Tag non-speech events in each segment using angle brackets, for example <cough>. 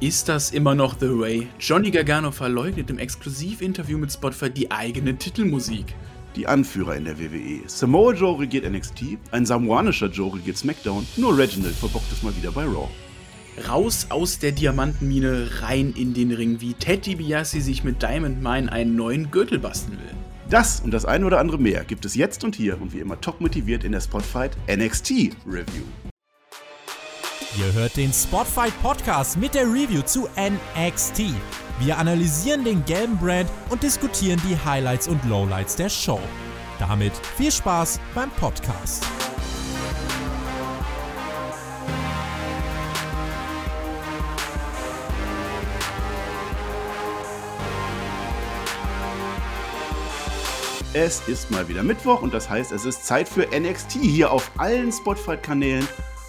Ist das immer noch The Way? Johnny Gargano verleugnet im Exklusivinterview mit Spotify die eigene Titelmusik. Die Anführer in der WWE. Samoa Joe regiert NXT, ein samoanischer Joe regiert SmackDown, nur Reginald verbockt es mal wieder bei Raw. Raus aus der Diamantenmine, rein in den Ring, wie Ted DiBiase sich mit Diamond Mine einen neuen Gürtel basteln will. Das und das eine oder andere mehr gibt es jetzt und hier und wie immer top motiviert in der Spotfight NXT Review. Ihr hört den Spotfight Podcast mit der Review zu NXT. Wir analysieren den gelben Brand und diskutieren die Highlights und Lowlights der Show. Damit viel Spaß beim Podcast. Es ist mal wieder Mittwoch und das heißt, es ist Zeit für NXT hier auf allen Spotfight-Kanälen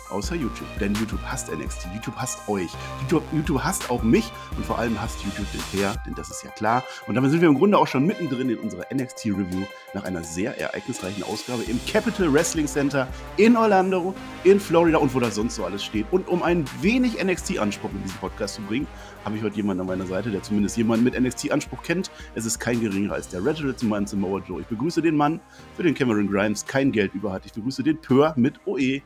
außer YouTube. Denn YouTube hasst NXT, YouTube hasst euch, YouTube, YouTube hasst auch mich und vor allem hasst YouTube den Fair, denn das ist ja klar. Und damit sind wir im Grunde auch schon mittendrin in unserer NXT-Review nach einer sehr ereignisreichen Ausgabe im Capital Wrestling Center in Orlando, in Florida und wo das sonst so alles steht. Und um ein wenig NXT-Anspruch in diesen Podcast zu bringen, habe ich heute jemanden an meiner Seite, der zumindest jemanden mit NXT-Anspruch kennt. Es ist kein geringerer als der Reginald zum Mann Samoa Joe. Ich begrüße den Mann, für den Cameron Grimes kein Geld über hat. Ich begrüße den Pör mit OE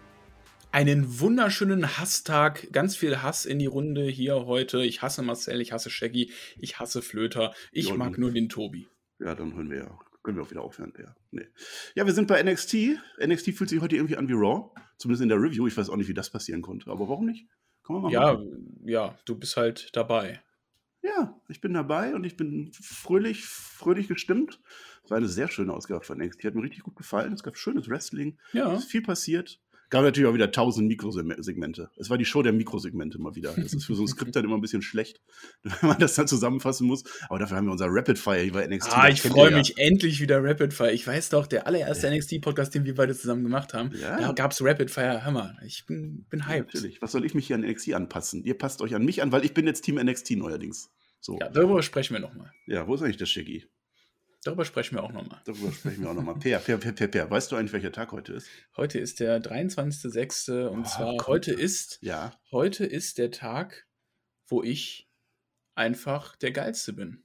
einen wunderschönen Hasstag, ganz viel Hass in die Runde hier heute. Ich hasse Marcel, ich hasse Shaggy, ich hasse Flöter, ich ja, mag nur den Tobi. Ja, dann hören wir ja. Können wir auch wieder aufhören. Ja, nee. ja, wir sind bei NXT. NXT fühlt sich heute irgendwie an wie Raw. Zumindest in der Review. Ich weiß auch nicht, wie das passieren konnte. Aber warum nicht? Kann man mal ja, machen. ja, du bist halt dabei. Ja, ich bin dabei und ich bin fröhlich, fröhlich gestimmt. Es war eine sehr schöne Ausgabe von NXT. Hat mir richtig gut gefallen. Es gab schönes Wrestling. Ja. Es ist viel passiert gab natürlich auch wieder tausend Mikrosegmente. Es war die Show der Mikrosegmente mal wieder. Das ist für so ein Skript dann immer ein bisschen schlecht, <laughs> wenn man das dann zusammenfassen muss. Aber dafür haben wir unser Rapid Fire hier bei NXT. Ah, ich freue mich ja. endlich wieder Rapid Fire. Ich weiß doch, der allererste ja. NXT-Podcast, den wir beide zusammen gemacht haben, ja. da gab es Rapid Fire. Hammer. Ich bin, bin hyped. natürlich. Was soll ich mich hier an NXT anpassen? Ihr passt euch an mich an, weil ich bin jetzt Team NXT neuerdings. So. Ja, darüber sprechen wir nochmal. Ja, wo ist eigentlich der Shaggy? Darüber sprechen wir auch nochmal. Darüber sprechen wir auch nochmal. Per, per, per, per, per. Weißt du eigentlich, welcher Tag heute ist? Heute ist der 23.06. Und oh, zwar Gott. heute ist, ja. heute ist der Tag, wo ich einfach der Geilste bin.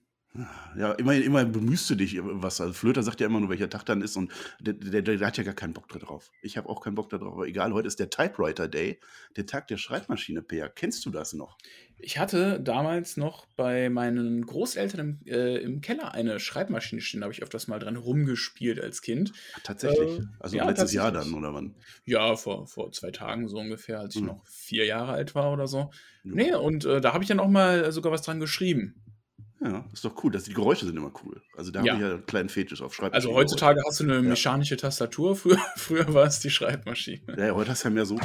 Ja, immerhin, immerhin bemühst du dich was. Also Flöter sagt ja immer nur, welcher Tag dann ist und der, der, der hat ja gar keinen Bock drauf. Ich habe auch keinen Bock darauf, aber egal, heute ist der Typewriter Day, der Tag der Schreibmaschine, Peer. Kennst du das noch? Ich hatte damals noch bei meinen Großeltern im, äh, im Keller eine Schreibmaschine stehen, da habe ich öfters mal dran rumgespielt als Kind. Tatsächlich? Äh, also ja, letztes Jahr dann, oder wann? Ja, vor, vor zwei Tagen so ungefähr, als ich mhm. noch vier Jahre alt war oder so. Ja. Nee, und äh, da habe ich dann auch mal sogar was dran geschrieben. Ja, ist doch cool. Das, die Geräusche sind immer cool. Also da ja. habe ich ja einen kleinen Fetisch auf Schreibmaschine. Also heutzutage hast du eine mechanische ja. Tastatur, <laughs> früher, früher war es die Schreibmaschine. Ja, heute hast du ja mehr so.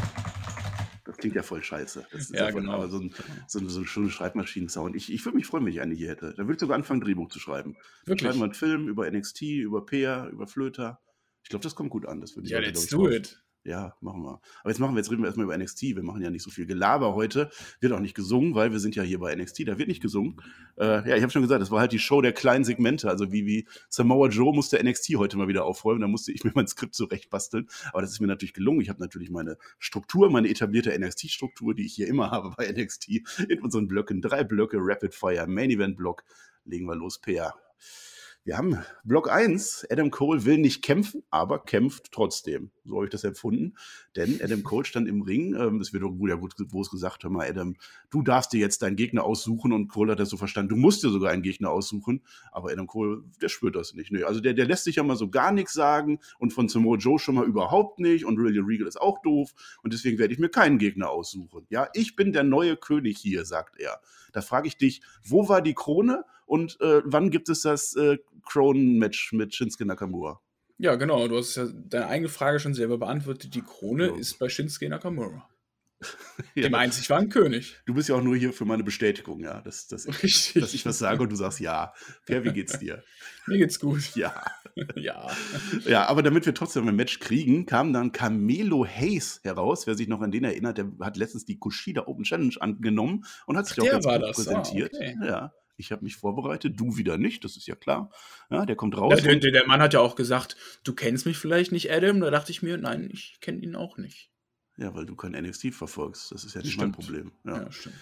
Das klingt ja voll scheiße. Das ist ja, ja genau. so ein, so, ein, so ein schöner Schreibmaschinen-Sound. Ich, ich würde mich freuen, wenn ich eine hier hätte. Da würde ich sogar anfangen, Drehbuch zu schreiben. Wirklich? Schreiben wir einen Film über NXT, über Peer, über Flöter. Ich glaube, das kommt gut an. Das ja, let's do it. Ja, machen wir. Aber jetzt machen wir, jetzt reden wir erstmal über NXT. Wir machen ja nicht so viel Gelaber heute. Wird auch nicht gesungen, weil wir sind ja hier bei NXT. Da wird nicht gesungen. Äh, ja, ich habe schon gesagt, das war halt die Show der kleinen Segmente. Also wie, wie Samoa Joe musste NXT heute mal wieder aufräumen. Da musste ich mir mein Skript zurechtbasteln. Aber das ist mir natürlich gelungen. Ich habe natürlich meine Struktur, meine etablierte NXT-Struktur, die ich hier immer <laughs> habe bei NXT, in unseren Blöcken. Drei Blöcke, Rapid Fire, Main Event Block. Legen wir los, PR. Wir haben Block 1. Adam Cole will nicht kämpfen, aber kämpft trotzdem. So habe ich das empfunden. Denn Adam <laughs> Cole stand im Ring. Ähm, es wird ja gut, wo es gesagt, hör mal, Adam, du darfst dir jetzt deinen Gegner aussuchen. Und Cole hat das so verstanden, du musst dir sogar einen Gegner aussuchen. Aber Adam Cole, der spürt das nicht. Nee, also der, der lässt sich ja mal so gar nichts sagen. Und von Samoa Joe schon mal überhaupt nicht. Und William Regal ist auch doof. Und deswegen werde ich mir keinen Gegner aussuchen. Ja, ich bin der neue König hier, sagt er. Da frage ich dich, wo war die Krone und äh, wann gibt es das äh, Cronen-Match mit Shinsuke Nakamura? Ja, genau. Du hast ja deine eigene Frage schon selber beantwortet. Die Krone ja. ist bei Shinsuke Nakamura. <laughs> ja. Dem einzig wahren König. Du bist ja auch nur hier für meine Bestätigung, ja, dass, dass, ich, dass ich was sage und du sagst ja. Per, wie geht's dir? <laughs> Mir geht's gut. Ja. <laughs> ja. Ja, aber damit wir trotzdem ein Match kriegen, kam dann Camelo Hayes heraus. Wer sich noch an den erinnert, der hat letztens die Kushida Open Challenge angenommen und hat sich Ach, auch ganz gut präsentiert. Oh, okay. Ja. Ich habe mich vorbereitet, du wieder nicht, das ist ja klar. Ja, der kommt raus. Ja, der, der, Mann hat ja auch gesagt, du kennst mich vielleicht nicht, Adam. Da dachte ich mir, nein, ich kenne ihn auch nicht. Ja, weil du kein NXT verfolgst. Das ist ja nicht stimmt. mein Problem. Ja. ja, stimmt.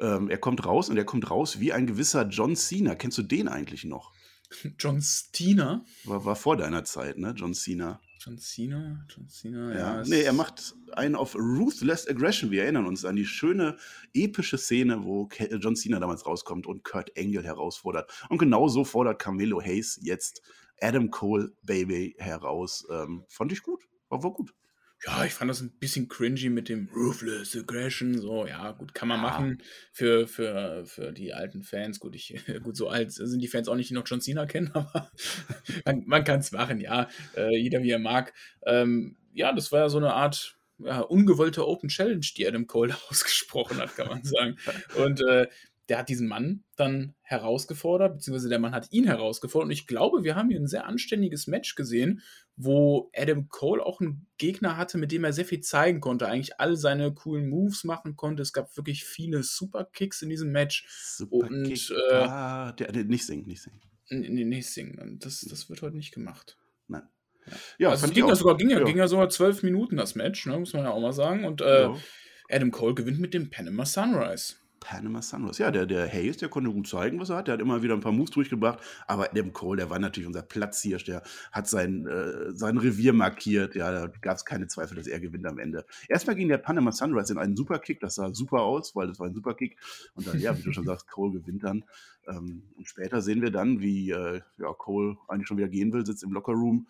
Ähm, er kommt raus und er kommt raus wie ein gewisser John Cena. Kennst du den eigentlich noch? <laughs> John Cena? War, war vor deiner Zeit, ne? John Cena. John Cena? John Cena, Ja, ja. nee, er macht einen auf Ruthless Aggression. Wir erinnern uns an die schöne, epische Szene, wo Ke- John Cena damals rauskommt und Kurt Angle herausfordert. Und genau so fordert Carmelo Hayes jetzt Adam Cole Baby heraus. Ähm, fand ich gut. War, war gut. Ja, ich fand das ein bisschen cringy mit dem Ruthless Aggression. So, ja, gut, kann man Ja. machen für, für, für die alten Fans. Gut, ich, <laughs> gut, so alt sind die Fans auch nicht, die noch John Cena kennen, <laughs> aber man, man kann es machen, ja. Äh, jeder wie er mag. Ähm, ja, das war ja so eine Art ja, ungewollte Open Challenge, die Adam Cole <laughs> ausgesprochen hat, kann man sagen. Und äh, der hat diesen Mann dann herausgefordert, beziehungsweise der Mann hat ihn herausgefordert. Und ich glaube, wir haben hier ein sehr anständiges Match gesehen, wo Adam Cole auch einen Gegner hatte, mit dem er sehr viel zeigen konnte, eigentlich all seine coolen Moves machen konnte. Es gab wirklich viele Superkicks in diesem Match. Super Und, äh, ah, der, der, nicht singen, nicht singen. Nee, nicht singen. Das, das wird heute nicht gemacht. Nein. Ja, also ging sogar, ging, ja, Ja. ging ja sogar zwölf Minuten das Match, ne, muss man ja auch mal sagen. Und äh, Ja. Adam Cole gewinnt mit dem Panama Sunrise. Panama Sunrise. Ja, der, der Hayes, der konnte gut zeigen, was er hat. Der hat immer wieder ein paar Moves durchgebracht. Aber Adam Cole, der war natürlich unser Platzhirsch. Der hat sein, äh, sein Revier markiert. Ja, da gab es keine Zweifel, dass er gewinnt am Ende. Erstmal ging der Panama Sunrise in einen Superkick. Das sah super aus, weil das war ein Superkick. Und dann, ja, wie du schon sagst, Cole gewinnt dann. Ähm, und später sehen wir dann, wie äh, ja, Cole eigentlich schon wieder gehen will, sitzt im Lockerroom.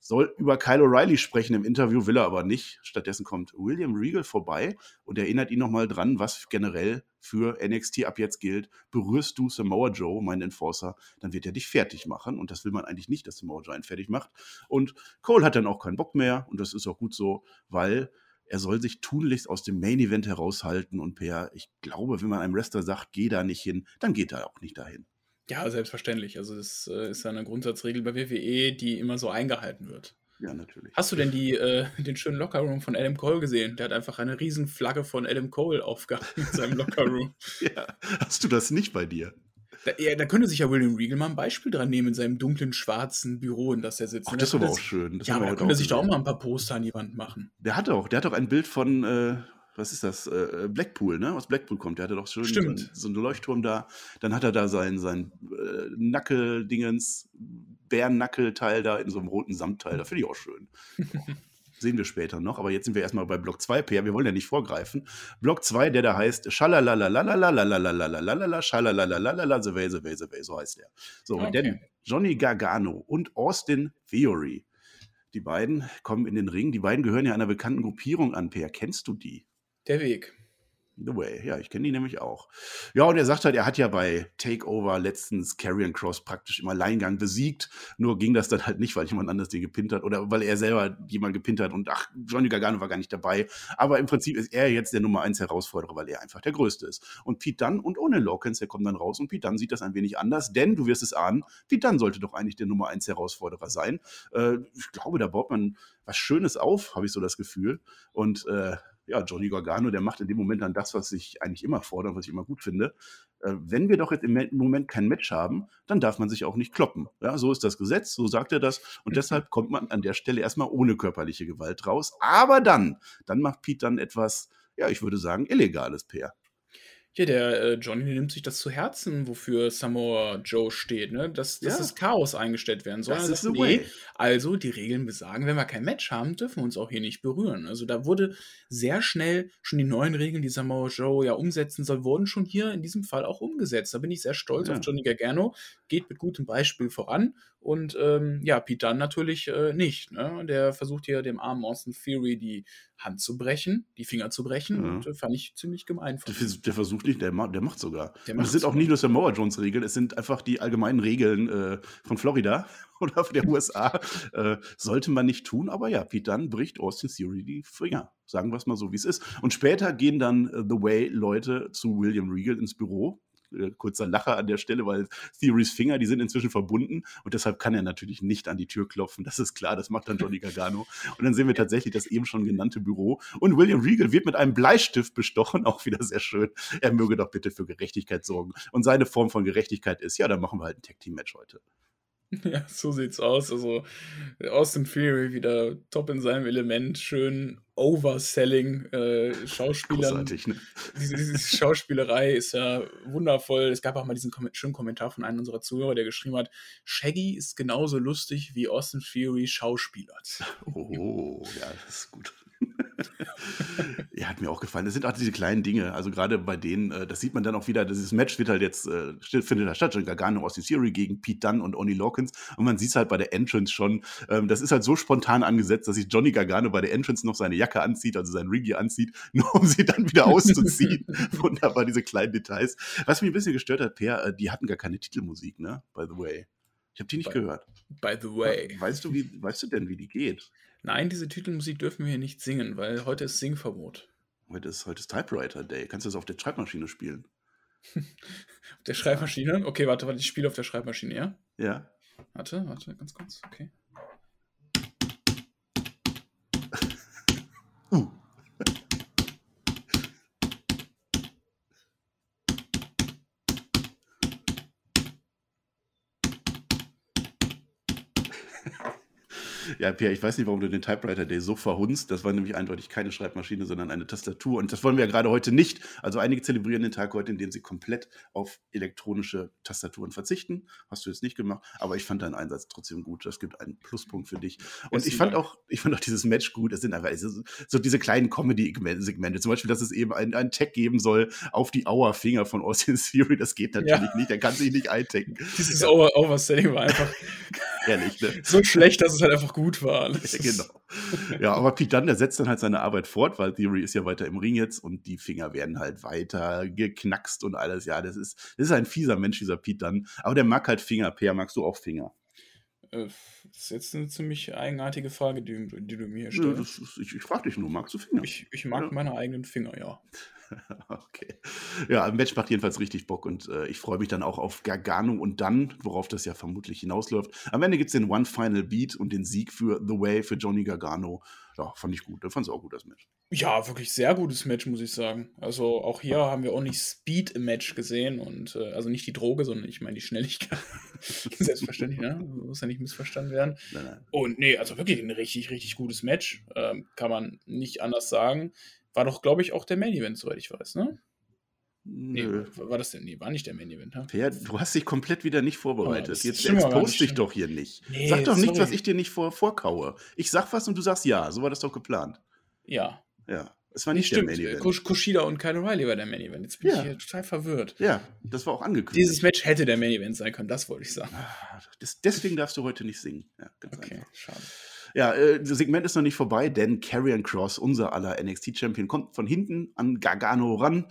Soll über Kyle O'Reilly sprechen im Interview, will er aber nicht. Stattdessen kommt William Regal vorbei und erinnert ihn nochmal dran, was generell für NXT ab jetzt gilt. Berührst du Samoa Joe, meinen Enforcer, dann wird er dich fertig machen. Und das will man eigentlich nicht, dass Samoa Joe einen fertig macht. Und Cole hat dann auch keinen Bock mehr. Und das ist auch gut so, weil er soll sich tunlichst aus dem Main Event heraushalten. Und per, ich glaube, wenn man einem Wrestler sagt, geh da nicht hin, dann geht er auch nicht dahin. Ja, selbstverständlich. Also das äh, ist ja eine Grundsatzregel bei WWE, die immer so eingehalten wird. Ja, natürlich. Hast du denn die, äh, <laughs> den schönen Lockerroom von Adam Cole gesehen? Der hat einfach eine riesen Flagge von Adam Cole aufgehangen in seinem <laughs> Lockerroom. Ja, hast du das nicht bei dir? Da, ja, da könnte sich ja William Regal mal ein Beispiel dran nehmen in seinem dunklen, schwarzen Büro, in das er sitzt. Ach, das ist aber auch sich- schön. Das Ja, aber da könnte sich da auch mal ein paar Poster an die Wand machen. Der hat auch, der hat auch ein Bild von, äh, was ist das? Äh, Blackpool, ne? Aus Blackpool kommt. Der hatte doch schön Stimmt. So, einen- so einen Leuchtturm da. Dann hat er da sein, sein äh, Nackeldingens, Bärennackelteil da in so einem roten Samtteil. Da finde ich auch schön. <laughs> Sehen wir später noch, aber jetzt sind wir erstmal bei Block 2, Peer. Wir wollen ja nicht vorgreifen. Block 2, der da heißt Schalalalalalalalalalalalala, Schalalalalalala, The Way, The Way, The Way, so heißt der. So, Okay. denn Johnny Gargano und Austin Theory, die beiden kommen in den Ring. Die beiden gehören ja einer bekannten Gruppierung an, Peer. Kennst du die? Der Weg. The Way, ja, ich kenne die nämlich auch. Ja, und er sagt halt, er hat ja bei Takeover letztens Karrion Cross praktisch im Alleingang besiegt. Nur ging das dann halt nicht, weil jemand anders den gepinnt hat oder weil er selber jemanden gepinnt hat und ach, Johnny Gargano war gar nicht dabei. Aber im Prinzip ist er jetzt der Nummer 1 Herausforderer, weil er einfach der Größte ist. Und Pete Dunne und ohne Lawkins, der kommt dann raus und Pete Dunne sieht das ein wenig anders, denn du wirst es ahnen, Pete Dunne sollte doch eigentlich der Nummer 1 Herausforderer sein. Äh, ich glaube, da baut man was Schönes auf, habe ich so das Gefühl. Und äh, ja, Johnny Gargano, der macht in dem Moment dann das, was ich eigentlich immer fordere, was ich immer gut finde. Äh, wenn wir doch jetzt im Me- Moment kein Match haben, dann darf man sich auch nicht kloppen. Ja, so ist das Gesetz, so sagt er das. Und deshalb kommt man an der Stelle erstmal ohne körperliche Gewalt raus. Aber dann, dann macht Pete dann etwas, ja, ich würde sagen, illegales Peer. Ja, der äh, Johnny nimmt sich das zu Herzen, wofür Samoa Joe steht, ne? Dass, dass Ja. das Chaos eingestellt werden soll. Das the way. Also, die Regeln besagen, wenn wir kein Match haben, dürfen wir uns auch hier nicht berühren. Also, da wurde sehr schnell schon die neuen Regeln, die Samoa Joe ja umsetzen soll, wurden schon hier in diesem Fall auch umgesetzt. Da bin ich sehr stolz Ja. auf Johnny Gargano, geht mit gutem Beispiel voran. Und ähm, ja, Pete Dunne natürlich äh, nicht. Ne? Der versucht hier dem armen Austin Theory die Hand zu brechen, die Finger zu brechen. Ja. Und äh, fand ich ziemlich gemein Der, der versucht nicht, der, ma- der macht sogar. Der macht sind auch nicht nur Samoa Jones Regeln, es sind einfach die allgemeinen Regeln äh, von Florida <laughs> oder der USA. Äh, sollte man nicht tun, aber ja, Pete Dunne bricht Austin Theory die Finger. Sagen wir es mal so, wie es ist. Und später gehen dann äh, The Way-Leute zu William Regal ins Büro. Äh, kurzer Lacher an der Stelle, weil Theorys Finger, die sind inzwischen verbunden und deshalb kann er natürlich nicht an die Tür klopfen. Das ist klar, das macht dann Johnny Gargano. Und dann sehen wir tatsächlich das eben schon genannte Büro. Und William Regal wird mit einem Bleistift bestochen, <laughs> auch wieder sehr schön. Er möge doch bitte für Gerechtigkeit sorgen. Und seine Form von Gerechtigkeit ist, ja, dann machen wir halt ein Tag-Team-Match heute. <laughs> Ja, so sieht's aus. Also Austin Theory wieder top in seinem Element, schön Overselling äh, Schauspielern. Großartig, ne? Diese, diese Schauspielerei ist ja wundervoll. Es gab auch mal diesen kom schönen Kommentar von einem unserer Zuhörer, der geschrieben hat: Shaggy ist genauso lustig wie Austin Theory schauspielert. <laughs> Oh, ja, das ist gut. Ja, hat mir auch gefallen. Das sind auch diese kleinen Dinge. Also gerade bei denen, äh, das sieht man dann auch wieder, dieses Match wird halt jetzt, äh, findet da statt, John Gargano aus Theory gegen Pete Dunne und Oni Lawkins. Und man sieht es halt bei der Entrance schon, ähm, das ist halt so spontan angesetzt, dass sich Johnny Gargano bei der Entrance noch seine Jacke anzieht, also sein Ringy anzieht, <laughs> nur um sie dann wieder auszuziehen. <laughs> Wunderbar, diese kleinen Details. Was mich ein bisschen gestört hat, Per, äh, die hatten gar keine Titelmusik, ne? By the way. Ich habe die nicht By- gehört. By the way. Weißt du, wie, weißt du denn, wie die geht? Nein, diese Titelmusik dürfen wir hier nicht singen, weil heute ist Singverbot. Heute ist, heute ist Typewriter Day. Kannst du das auf der Schreibmaschine spielen? <laughs> Auf der Schreibmaschine? Okay, warte, warte, ich spiele auf der Schreibmaschine, ja? Ja. Warte, warte, ganz kurz, okay. Ja, Pierre, ich weiß nicht, warum du den Typewriter Day so verhunzt. Das war nämlich eindeutig keine Schreibmaschine, sondern eine Tastatur. Und das wollen wir ja gerade heute nicht. Also einige zelebrieren den Tag heute, indem sie komplett auf elektronische Tastaturen verzichten. Hast du jetzt nicht gemacht, aber ich fand deinen Einsatz trotzdem gut. Das gibt einen Pluspunkt für dich. Und ich fand auch, ich fand auch dieses Match gut. Es sind einfach so, so diese kleinen Comedy-Segmente. Zum Beispiel, dass es eben einen, einen Tag geben soll auf die Auerfinger von Austin Theory. Das geht natürlich nicht. Der kann sich nicht eintecken. Dieses Over Overselling war einfach <laughs> Ehrlich, ne? so schlecht, dass es halt einfach gut war. Ja, genau. Ja, aber Pete Dunne, der setzt dann halt seine Arbeit fort, weil Theory ist ja weiter im Ring jetzt und die Finger werden halt weiter geknackst und alles. Ja, das ist, das ist ein fieser Mensch, dieser Pete Dunne. Aber der mag halt Finger. Per, magst du auch Finger? Äh, Das ist jetzt eine ziemlich eigenartige Frage, die, die du mir stellst. das ist, ich ich frage dich nur, magst du Finger? Ich, ich mag Ja. meine eigenen Finger, ja. <laughs> Okay. Ja, ein Match macht jedenfalls richtig Bock und äh, ich freue mich dann auch auf Gargano und dann, worauf das ja vermutlich hinausläuft. Am Ende gibt es den One Final Beat und den Sieg für The Way für Johnny Gargano. Ja, fand ich gut. Da fand es auch gut, das Match. Ja, wirklich sehr gutes Match, muss ich sagen. Also auch hier haben wir ordentlich Speed im Match gesehen und äh, also nicht die Droge, sondern ich meine die Schnelligkeit. <laughs> Selbstverständlich, ne? Muss ja nicht missverstanden werden. Nein, nein. Und nee, also wirklich ein richtig, richtig gutes Match. Ähm, kann man nicht anders sagen. War doch, glaube ich, auch der Main Event, soweit ich weiß, ne? Nee, Nö. war das denn? Nee, war nicht der Main Event, ne? Per, du hast dich komplett wieder nicht vorbereitet. das Jetzt expose dich stimmt. doch hier nicht. Nee, Sag doch nichts, sorry. was ich dir nicht vor, vorkaue. Ich sag was und du sagst ja. So war das doch geplant. Ja. Ja. Es war Nee, nicht der stimmt. Main Event. Kush- Kushida und Kyle O'Reilly war der Main Event. Jetzt bin Ja. ich hier total verwirrt. Ja, das war auch angekündigt. Dieses Match hätte der Main Event sein können, das wollte ich sagen. Ah, das, deswegen darfst du heute nicht singen. Ja, Okay, einfach. schade. Ja, äh, das Segment ist noch nicht vorbei, denn Karrion Cross, unser aller NXT-Champion, kommt von hinten an Gargano ran.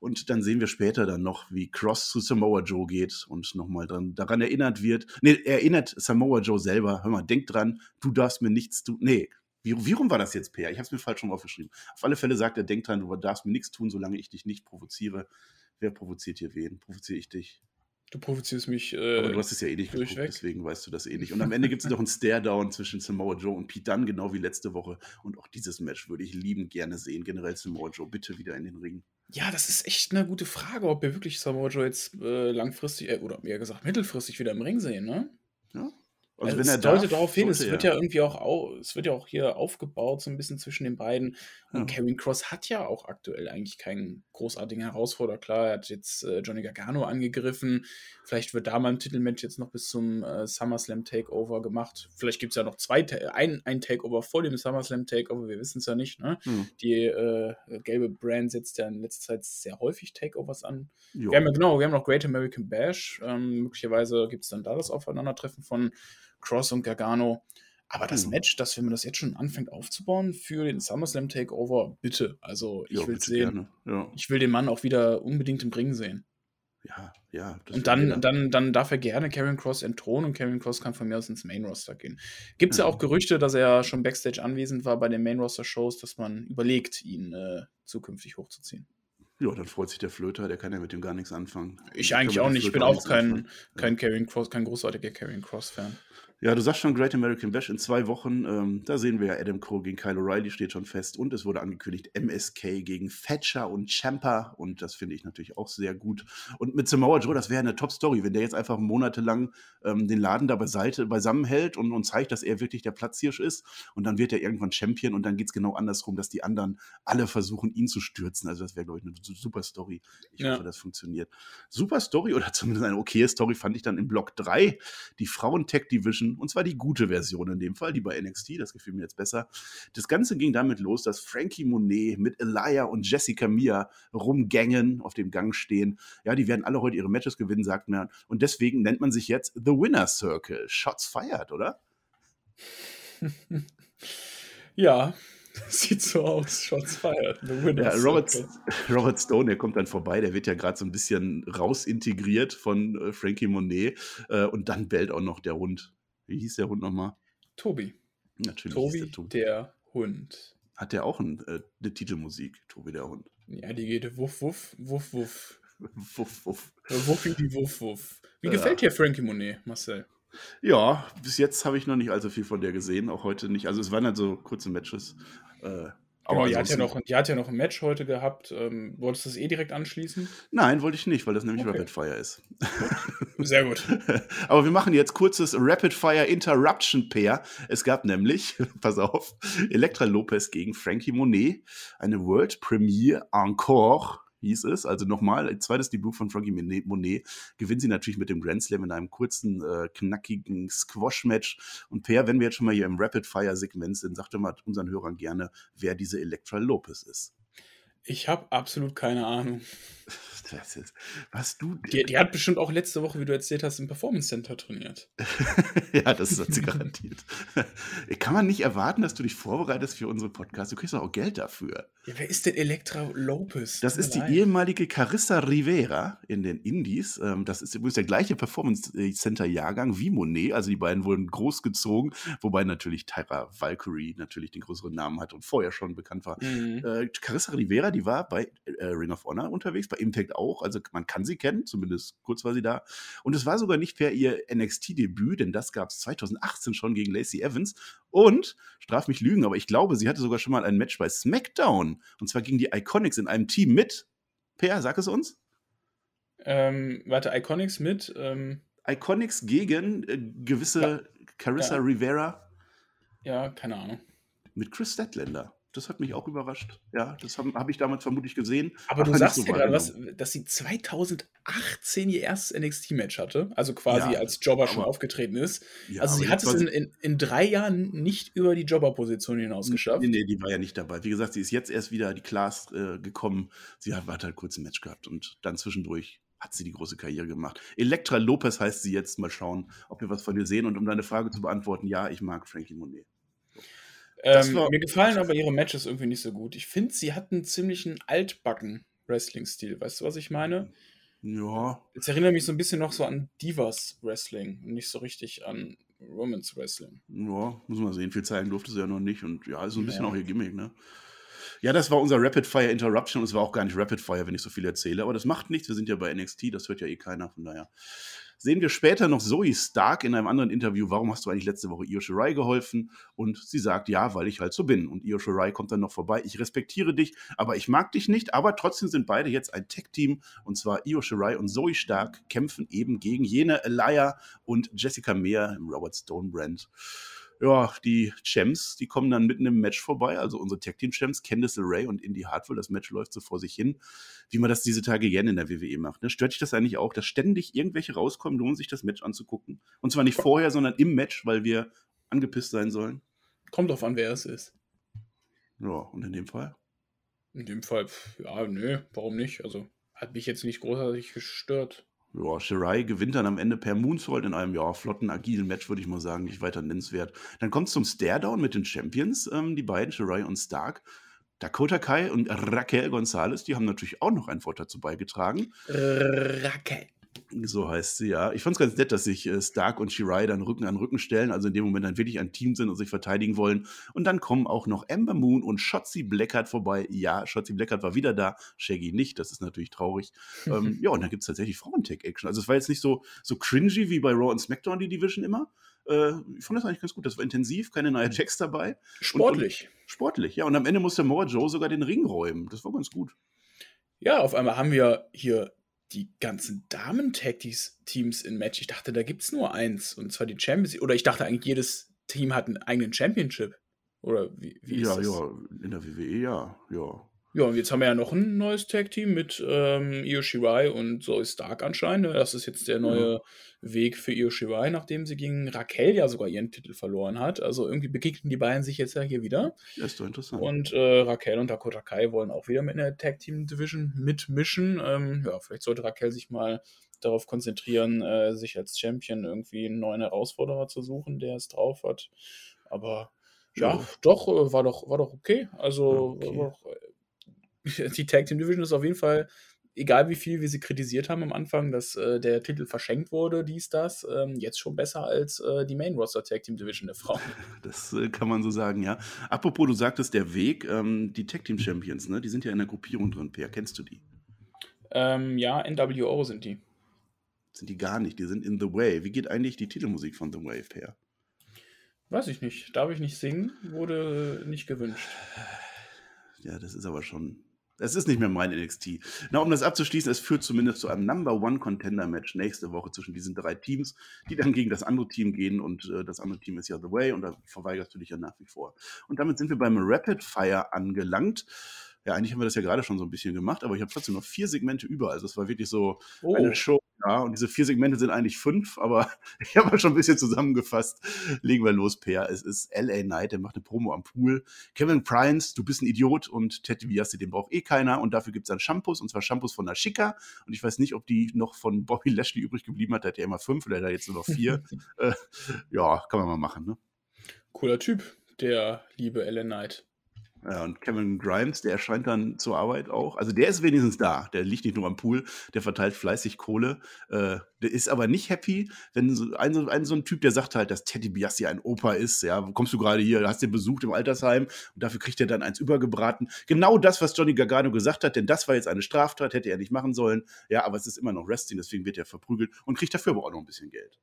Und dann sehen wir später dann noch, wie Cross zu Samoa Joe geht und nochmal daran erinnert wird. Nee, er erinnert Samoa Joe selber. Hör mal, denk dran, du darfst mir nichts tun. Nee, wie, wie rum war das jetzt, Per? Ich habe es mir falsch schon aufgeschrieben. Auf alle Fälle sagt er, denk dran, du darfst mir nichts tun, solange ich dich nicht provoziere. Wer provoziert hier wen? Provoziere ich dich? Du provozierst mich. Äh, Aber du hast es ja eh nicht geguckt, durchweg. deswegen weißt du das eh nicht. Und am Ende gibt es noch einen Stare-Down zwischen Samoa Joe und Pete Dunne, genau wie letzte Woche. Und auch dieses Match würde ich liebend gerne sehen. Generell Samoa Joe, bitte wieder in den Ring. Ja, das ist echt eine gute Frage, ob wir wirklich Samoa Joe jetzt äh, langfristig, äh, oder eher gesagt mittelfristig wieder im Ring sehen, ne? Ja? Also, wenn es er deutet darauf hin, es wird ja irgendwie auch, au, es wird ja auch hier aufgebaut, so ein bisschen zwischen den beiden. Und Ja. Kevin Cross hat ja auch aktuell eigentlich keinen großartigen Herausforderer. Klar, er hat jetzt äh, Johnny Gargano angegriffen. Vielleicht wird da mal ein Titelmatch jetzt noch bis zum äh, SummerSlam Takeover gemacht. Vielleicht gibt es ja noch zwei, ein, ein Takeover vor dem SummerSlam Takeover, wir wissen es ja nicht. Ne? Hm. Die äh, gelbe Brand setzt ja in letzter Zeit sehr häufig Takeovers an. Jo. Wir haben ja genau, wir haben noch Great American Bash. Ähm, möglicherweise gibt es dann da das Aufeinandertreffen von Cross und Gargano. Aber das Hm. Match, dass wenn man das jetzt schon anfängt aufzubauen für den SummerSlam Takeover, bitte. Also ich will sehen. Ja, Ich will den Mann auch wieder unbedingt im Ring sehen. ja. ja das Und dann, jeder. dann, dann darf er gerne Karen Cross entthronen und Karen Cross kann von mir aus ins Main Roster gehen. Gibt es ja. Ja. auch Gerüchte, dass er schon Backstage anwesend war bei den Main Roster Shows, dass man überlegt, ihn äh, zukünftig hochzuziehen. Ja, dann freut sich der Flöter, der kann ja mit dem gar nichts anfangen. Ich eigentlich auch nicht. Ich bin auch kein, anfangen. kein Karen Cross, kein großartiger Karen Cross-Fan. Ja, du sagst schon Great American Bash in zwei Wochen. Ähm, da sehen wir ja Adam Cole gegen Kyle O'Reilly steht schon fest und es wurde angekündigt MSK gegen Thatcher und Champa und das finde ich natürlich auch sehr gut. Und mit Samoa Joe, das wäre eine Top-Story, wenn der jetzt einfach monatelang ähm, den Laden da beiseite beisammen hält und, und zeigt, dass er wirklich der Platzhirsch ist und dann wird er irgendwann Champion und dann geht es genau andersrum, dass die anderen alle versuchen, ihn zu stürzen. Also das wäre, glaube ich, eine super Story. Ich ja. hoffe, das funktioniert. Super Story oder zumindest eine okaye Story fand ich dann in Block 3, die Frauen-Tech-Division Edition, und zwar die gute Version in dem Fall, die bei NXT, das gefiel mir jetzt besser. Das Ganze ging damit los, dass Frankie Monet mit Elia und Jessica Mia rumgängen, auf dem Gang stehen. Ja, die werden alle heute ihre Matches gewinnen, sagt man. Und deswegen nennt man sich jetzt The Winner Circle. Shots fired, oder? <laughs> ja, <laughs> Sieht so aus, Shots fired. Ja, Robert, <laughs> Robert, Stone, der kommt dann vorbei, der wird ja gerade so ein bisschen rausintegriert von äh, Frankie Monet äh, und dann bellt auch noch der Hund. Wie hieß der Hund nochmal? Tobi. Natürlich. Tobi, der, Tobi. der, Hund. Hat der auch ein, äh, eine Titelmusik, Tobi der Hund? Ja, die geht wuff, wuff, wuff, wuff. <laughs> wuff, wuff. Wuffi die Wuff, wuff. Wie ja. gefällt dir Frankie Monet, Marcel? Ja, bis jetzt habe ich noch nicht allzu viel von der gesehen, auch heute nicht. Also es waren halt so kurze Matches. Äh, Genau, die hat, ja noch, die hat ja noch ein Match heute gehabt. Ähm, wolltest du das eh direkt anschließen? Nein, wollte ich nicht, weil das nämlich okay. Rapid Fire ist. <laughs> Sehr gut. <laughs> Aber wir machen jetzt kurzes Rapid Fire Interruption Pair. Es gab nämlich, <laughs> pass auf, Elektra Lopez gegen Frankie Monet, eine World Premiere Encore hieß es. Also nochmal, zweites Debüt von Frankie Monet. Gewinnt sie natürlich mit dem Grand Slam in einem kurzen, äh, knackigen Squash-Match. Und Per, wenn wir jetzt schon mal hier im Rapid-Fire-Segment sind, sag doch mal unseren Hörern gerne, wer diese Elektra Lopez ist. Ich habe absolut keine Ahnung. <laughs> Ist, was du. Die, die, hat bestimmt auch letzte Woche, wie du erzählt hast, im Performance Center trainiert. <laughs> ja, das hat sie garantiert. <laughs> Kann man nicht erwarten, dass du dich vorbereitest für unseren Podcast? Du kriegst doch auch Geld dafür. Ja, wer ist denn Elektra Lopez? Das ist die leid. ehemalige Carissa Rivera in den Indies. Ähm, das ist übrigens der gleiche Performance Center Jahrgang wie Monet. Also die beiden wurden großgezogen, wobei natürlich Tyra Valkyrie natürlich den größeren Namen hat und vorher schon bekannt war. Mhm. Äh, Carissa Rivera, die war bei äh, Ring of Honor unterwegs, bei Impact auch. Also man kann sie kennen, zumindest kurz war sie da. Und es war sogar nicht per ihr NXT-Debüt, denn das gab es 2018 schon gegen Lacey Evans. Und, straf mich lügen, aber ich glaube, sie hatte sogar schon mal ein Match bei SmackDown. Und zwar gegen die Iconics in einem Team mit. Per, sag es uns. Ähm, warte, Iconics mit. Ähm Iconics gegen äh, gewisse ja. Carissa ja. Rivera. Ja, keine Ahnung. Mit Chris Statlander. Das hat mich auch überrascht. Ja, das habe hab ich damals vermutlich gesehen. Aber du sagst so ja gerade was, dass sie 2018 ihr erstes NXT-Match hatte, also quasi ja, als Jobber schon aufgetreten ist. Ja, also sie hat es in, in, in, drei Jahren nicht über die Jobber-Position hinaus geschafft. Nee, nee, die war ja nicht dabei. Wie gesagt, sie ist jetzt erst wieder die Class äh, gekommen. Sie hat, hat halt kurz ein Match gehabt und dann zwischendurch hat sie die große Karriere gemacht. Elektra Lopez heißt sie jetzt. Mal schauen, ob wir was von ihr sehen. Und um deine Frage zu beantworten, ja, ich mag Frankie Monet. Ähm, mir gefallen aber ihre Matches irgendwie nicht so gut. Ich finde, sie hat einen ziemlichen altbacken Wrestling-Stil. Weißt du, was ich meine? Ja. Jetzt erinnere mich so ein bisschen noch so an Divas Wrestling und nicht so richtig an Romance Wrestling. Ja, muss man sehen. Viel zeigen durfte sie ja noch nicht und ja, ist so ein bisschen ja. auch ihr Gimmick, ne? Ja, das war unser Rapid Fire Interruption und es war auch gar nicht Rapid Fire, wenn ich so viel erzähle, aber das macht nichts. Wir sind ja bei NXT, das hört ja eh keiner, von daher sehen wir später noch Zoe Stark in einem anderen Interview, warum hast du eigentlich letzte Woche Io Shirai geholfen? Und sie sagt, ja, weil ich halt so bin. Und Io Shirai kommt dann noch vorbei, ich respektiere dich, aber ich mag dich nicht. Aber trotzdem sind beide jetzt ein Tech-Team. Und zwar Io Shirai und Zoe Stark kämpfen eben gegen jene Elia und Jessica Meyer im Robert Stone Brand ja, die Champs, die kommen dann mitten im Match vorbei, also unsere Tag Team Champs, Candice LeRae und Indy Hartwell, das Match läuft so vor sich hin, wie man das diese Tage gerne in der WWE macht. Ne? Stört dich das eigentlich auch, dass ständig irgendwelche rauskommen, lohnt sich das Match anzugucken? Und zwar nicht vorher, sondern im Match, weil wir angepisst sein sollen? Kommt drauf an, wer es ist. Ja, und in dem Fall? In dem Fall, ja, nö, warum nicht? Also, hat mich jetzt nicht großartig gestört ja, Shirai gewinnt dann am Ende per Moonsault in einem ja, flotten, agilen Match, würde ich mal sagen, nicht weiter nennenswert. Dann kommt es zum Staredown mit den Champions, ähm, die beiden, Shirai und Stark. Dakota Kai und Raquel Gonzalez, die haben natürlich auch noch ein Wort dazu beigetragen. Raquel. So heißt sie, ja. Ich fand es ganz nett, dass sich äh, Stark und Shirai dann Rücken an Rücken stellen, also in dem Moment dann wirklich ein Team sind und sich verteidigen wollen. Und dann kommen auch noch Ember Moon und Shotzi Blackheart vorbei. Ja, Shotzi Blackheart war wieder da, Shaggy nicht, das ist natürlich traurig. <laughs> ähm, ja, und dann gibt es tatsächlich Frauentech-Action. Also es war jetzt nicht so, so cringy wie bei Raw und SmackDown die Division immer, Äh, ich fand das eigentlich ganz gut. Das war intensiv, keine Nia Jax dabei. Sportlich. Und, und sportlich, ja. Und am Ende musste Moa Joe sogar den Ring räumen. Das war ganz gut. Ja, auf einmal haben wir hier die ganzen Damen-Tag-Teams in Match. Ich dachte, da gibt es nur eins. Und zwar die Champions. Oder ich dachte eigentlich, jedes Team hat einen eigenen Championship. Oder wie, wie ist ja, das? Ja, in der WWE ja, ja. Ja, und jetzt haben wir ja noch ein neues Tag-Team mit ähm, Io Shirai und Zoe Stark anscheinend. Das ist jetzt der neue ja. Weg für Io Shirai, nachdem sie gegen Raquel ja sogar ihren Titel verloren hat. Also irgendwie begegnen die beiden sich jetzt ja hier wieder. Ja, ist doch interessant. Und äh, Raquel und Dakota Kai wollen auch wieder mit in der Tag-Team-Division mitmischen. Ähm, ja, vielleicht sollte Raquel sich mal darauf konzentrieren, äh, sich als Champion irgendwie einen neuen Herausforderer zu suchen, der es drauf hat. Aber ja, ja. doch, äh, war doch, war doch okay. Also okay. War doch, <laughs> die Tag Team Division ist auf jeden Fall, egal wie viel wir sie kritisiert haben am Anfang, dass äh, der Titel verschenkt wurde, dies, das, ähm, jetzt schon besser als äh, die Main Roster Tag Team Division der Frauen. <laughs> Das äh, kann man so sagen, ja. Apropos, du sagtest der Weg, ähm, die Tag Team Champions, ne, die sind ja in der Gruppierung drin, Per, kennst du die? Ähm, ja, NWO sind die. Sind die gar nicht, die sind in The Way. Wie geht eigentlich die Titelmusik von The Way, Per? Weiß ich nicht. Darf ich nicht singen? Wurde nicht gewünscht. Ja, das ist aber schon es ist nicht mehr mein NXT. Na, um das abzuschließen, es führt zumindest zu einem Number One Contender Match nächste Woche zwischen diesen drei Teams, die dann gegen das andere Team gehen und äh, das andere Team ist ja The Way und da verweigerst du dich ja nach wie vor. Und damit sind wir beim Rapid Fire angelangt. Ja, eigentlich haben wir das ja gerade schon so ein bisschen gemacht, aber ich habe trotzdem noch vier Segmente über. Also es war wirklich so oh. eine Show. Ja, und diese vier Segmente sind eigentlich fünf, aber <laughs> ich habe schon ein bisschen zusammengefasst. Legen wir los, Per. Es ist LA Knight, der macht eine Promo am Pool. Kevin Prince, du bist ein Idiot und Ted Viasti, den braucht eh keiner. Und dafür gibt es dann Shampoos, und zwar Shampoos von Nashika. Und ich weiß nicht, ob die noch von Bobby Lashley übrig geblieben hat. Der hat ja immer fünf oder der hat jetzt nur noch vier. <laughs> äh, ja, kann man mal machen, ne? Cooler Typ, der liebe LA Knight. Ja, und Kevin Grimes, der erscheint dann zur Arbeit auch. Also der ist wenigstens da. Der liegt nicht nur am Pool, der verteilt fleißig Kohle. Äh, der ist aber nicht happy, wenn so ein, ein, so ein Typ, der sagt halt, dass Teddy Biassi ein Opa ist. Ja, kommst du gerade hier, hast den besucht im Altersheim und dafür kriegt er dann eins übergebraten. Genau das, was Johnny Gargano gesagt hat, denn das war jetzt eine Straftat, hätte er nicht machen sollen. Ja, aber es ist immer noch Wrestling, deswegen wird er verprügelt und kriegt dafür aber auch noch ein bisschen Geld.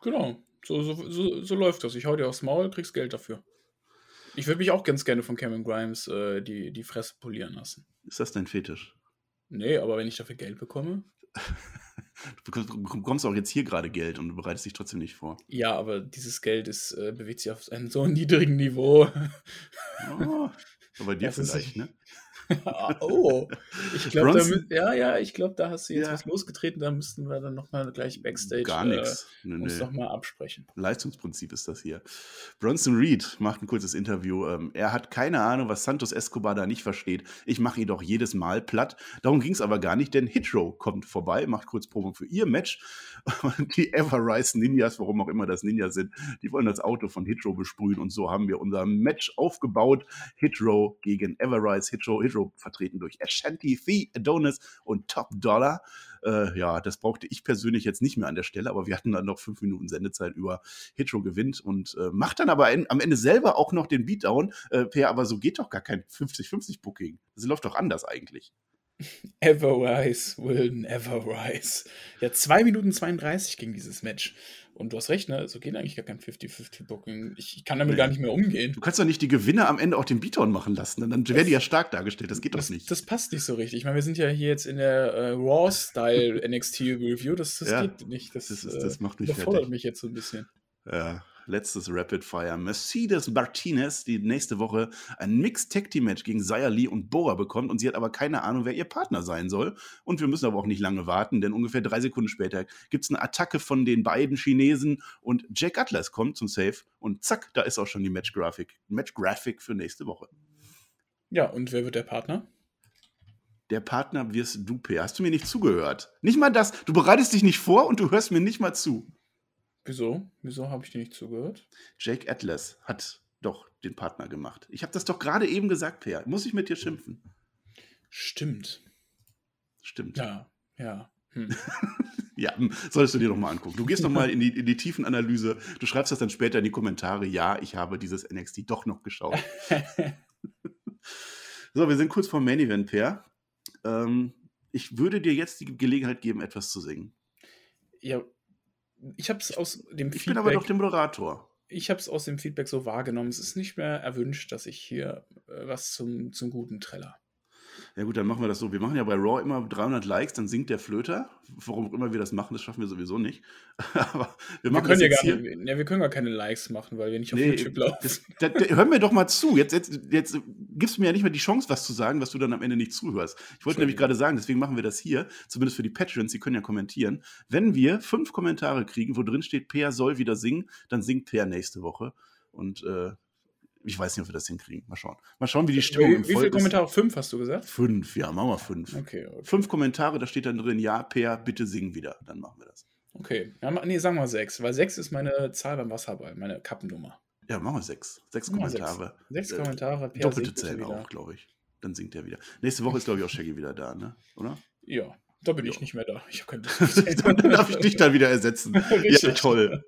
Genau, so, so, so, so läuft das. Ich hau dir aufs Maul, kriegst Geld dafür. Ich würde mich auch ganz gerne von Cameron Grimes äh, die, die Fresse polieren lassen. Ist das dein Fetisch? Nee, aber wenn ich dafür Geld bekomme. <laughs> du bekommst auch jetzt hier gerade Geld und du bereitest dich trotzdem nicht vor. Ja, aber dieses Geld ist, äh, bewegt sich auf einem so <laughs> niedrigen Niveau. oh, aber dir das vielleicht, ne? Oh, ich glaube, ja, ja, ich glaube, da hast du jetzt ja. was losgetreten, da müssten wir dann nochmal gleich Backstage Gar nichts. Äh, nee, uns nee. nochmal absprechen. Leistungsprinzip ist das hier. Bronson Reed macht ein kurzes Interview. Ähm, er hat keine Ahnung, was Santos Escobar da nicht versteht. Ich mache ihn doch jedes Mal platt. Darum ging es aber gar nicht, denn Hitro kommt vorbei, macht kurz Probe für ihr Match. <laughs> Und die Everrise Ninjas, warum auch immer das Ninjas sind, die wollen das Auto von Hitro besprühen. Und so haben wir unser Match aufgebaut. Hitro gegen Everrise. Hitro, Hitro Hydro vertreten durch Ashanti, Fee, Adonis und Top Dollar. Äh, ja, das brauchte ich persönlich jetzt nicht mehr an der Stelle, aber wir hatten dann noch fünf Minuten Sendezeit über Hitro gewinnt und äh, macht dann aber in, am Ende selber auch noch den Beatdown. Äh, per, aber so geht doch gar kein 50-50-Booking. Das läuft doch anders eigentlich. Ever rise will never rise. Ja, 2 Minuten 32 ging dieses Match. Und du hast recht, ne? So geht eigentlich gar kein 50-50-Booking. Ich, kann damit nee. gar nicht mehr umgehen. Du kannst doch nicht die Gewinner am Ende auch den Beatdown machen lassen. Dann das, werden die ja stark dargestellt. Das geht das, doch nicht. Das passt nicht so richtig. Ich meine, wir sind ja hier jetzt in der äh, Raw-Style NXT-Review. Das, das ja, geht nicht. Das, das, ist, das macht mich überfordert fertig. mich jetzt so ein bisschen. Ja, letztes Rapid Fire. Mercedes Martinez, die nächste Woche ein Mixed Tag Team Match gegen Zaya Lee und Bora bekommt und sie hat aber keine Ahnung, wer ihr Partner sein soll. Und wir müssen aber auch nicht lange warten, denn ungefähr drei Sekunden später gibt es eine Attacke von den beiden Chinesen und Jack Atlas kommt zum Safe und zack, da ist auch schon die Match Graphic, Match Graphic für nächste Woche. Ja, und wer wird der Partner? der Partner wirst du, P. Hast du mir nicht zugehört? Nicht mal das. Du bereitest dich nicht vor und du hörst mir nicht mal zu. Wieso? Wieso habe ich dir nicht zugehört? Jake Atlas hat doch den Partner gemacht. Ich habe das doch gerade eben gesagt, Per. Muss ich mit dir schimpfen? Stimmt. Stimmt. Ja, ja. Hm. <laughs> ja, hm, solltest du dir doch mal angucken. Du gehst noch mal in die, in die Tiefenanalyse. Du schreibst das dann später in die Kommentare. Ja, ich habe dieses NXT doch noch geschaut. <laughs> so, wir sind kurz vor Main Event, Per. Ähm, ich würde dir jetzt die Gelegenheit geben, etwas zu singen. Ja, ich habe es aus dem Ich bin aber doch der Moderator. ich habe es aus dem Feedback so wahrgenommen. Es ist nicht mehr erwünscht, dass ich hier äh, was zum, zum guten Treller. Ja gut, dann machen wir das so. Wir machen ja bei Raw immer 300 Likes, dann singt der Flöter. Warum immer wir das machen, das schaffen wir sowieso nicht. <laughs> Aber wir Wir machen können, das ja gar nicht, ja, wir können gar keine Likes machen, weil wir nicht auf Nee, YouTube laufen. das, da, da, hör mir doch mal zu. Jetzt, jetzt, jetzt gibst du mir ja nicht mehr die Chance, was zu sagen, was du dann am Ende nicht zuhörst. Ich wollte nämlich gerade sagen, deswegen machen wir das hier, zumindest für die Patrons, die können ja kommentieren. Wenn wir fünf Kommentare kriegen, wo drin steht, Peer soll wieder singen, dann singt Peer nächste Woche. Und äh, ich weiß nicht, ob wir das hinkriegen. Mal schauen. Mal schauen, wie die Stimmung Wie, im wie viele. Kommentare? Fünf hast du gesagt? Fünf, ja, machen wir fünf. Okay, okay. Fünf Kommentare, da steht dann drin, ja, Peer, bitte sing wieder. Dann machen wir das. okay. Ja, nee, sagen wir sechs, weil sechs ist meine Zahl beim Wasserball, meine Kappennummer. Ja, machen wir sechs. Sechs Machen Kommentare. Sechs Äh, Kommentare. Per Doppelte wieder. auch, glaube ich. Dann singt er wieder. Nächste Woche ist, glaube ich, auch Shaggy wieder da, ne? Oder? Ja, da bin ich Ja. nicht mehr da. Ich habe keine <laughs> dann darf ich dich dann wieder ersetzen. <laughs> Ja, toll.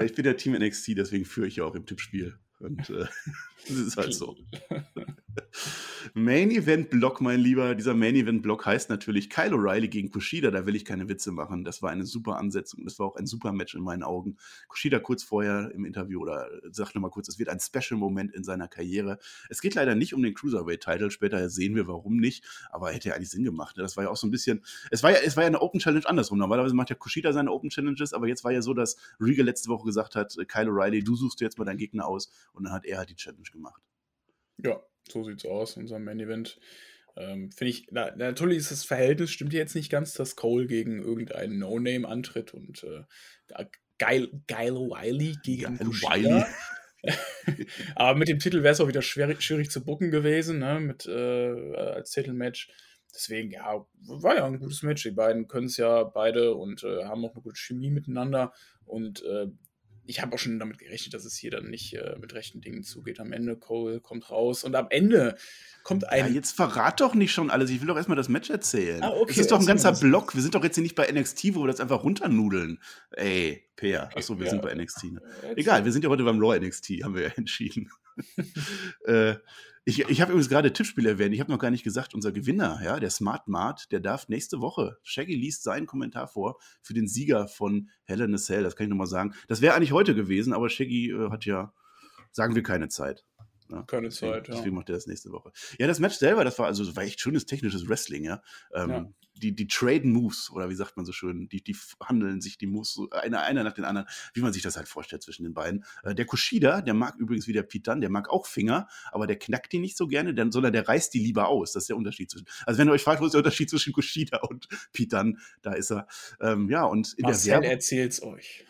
Ich bin der Team NXT, deswegen führe ich ja auch im Tippspiel. Und äh, <laughs> das ist halt so. <laughs> Main Event Block, mein Lieber. Dieser Main Event Block heißt natürlich Kyle O'Reilly gegen Kushida. Da will ich keine Witze machen. Das war eine super Ansetzung. Das war auch ein super Match in meinen Augen. Kushida kurz vorher im Interview oder sagt nochmal kurz, es wird ein Special Moment in seiner Karriere. Es geht leider nicht um den Cruiserweight-Title. Später sehen wir, warum nicht. Aber hätte ja eigentlich Sinn gemacht. Ne? Das war ja auch so ein bisschen. Es war ja, es war ja eine Open Challenge andersrum. Normalerweise macht ja Kushida seine Open Challenges, aber jetzt war ja so, dass Regal letzte Woche gesagt hat: Kyle O'Reilly, du suchst dir jetzt mal deinen Gegner aus. Und dann hat er halt die Challenge gemacht. Ja, so sieht's aus, unser Main Event. Ähm, Finde ich, na, natürlich ist das Verhältnis, stimmt jetzt nicht ganz, dass Cole gegen irgendeinen No-Name antritt und äh, Geil, Geil Wiley gegen Geil. Wiley. <laughs> Aber mit dem Titel wäre es auch wieder schwierig, schwierig zu bucken gewesen, ne, mit, äh, als Titelmatch. Deswegen, ja, war ja ein gutes Match. Die beiden können es ja beide und äh, haben auch eine gute Chemie miteinander. Und äh, ich habe auch schon damit gerechnet, dass es hier dann nicht äh, mit rechten Dingen zugeht. Am Ende Cole kommt raus und am Ende kommt Ja, ein. jetzt verrat doch nicht schon alles. Ich will doch erstmal das Match erzählen. Ah, okay, es ist doch ein ganzer. Block. Wir sind doch jetzt hier nicht bei NXT, wo wir das einfach runternudeln. Ey, Peer. Achso, wir Ja. sind bei NXT. Ne? Egal, wir sind ja heute beim Raw NXT, haben wir ja <laughs> entschieden. <laughs> äh, ich ich habe übrigens gerade Tippspiel erwähnt. Ich habe noch gar nicht gesagt, unser Gewinner, ja, der Smart Mart, der darf nächste Woche, Shaggy liest seinen Kommentar vor für den Sieger von Hell in a Cell. Das kann ich nochmal sagen. Das wäre eigentlich heute gewesen, aber Shaggy äh, hat ja, sagen wir, keine Zeit. Ne? Keine Deswegen, Zeit, ja. deswegen macht er das nächste Woche. Ja, das Match selber, das war also das war echt schönes technisches Wrestling, ja. Ähm, Ja. Die, die traden Moves, oder wie sagt man so schön, die, die handeln sich die Moves so einer, einer nach den anderen, wie man sich das halt vorstellt zwischen den beiden. Äh, der Kushida, der mag übrigens wie der Dunne, der mag auch Finger, aber der knackt die nicht so gerne, denn, sondern der reißt die lieber aus. Das ist der Unterschied zwischen. Also wenn ihr euch fragt, wo ist der Unterschied zwischen Kushida und Dunne, da ist er. Ähm, ja, und in Marcel der Werbung, erzählt's euch.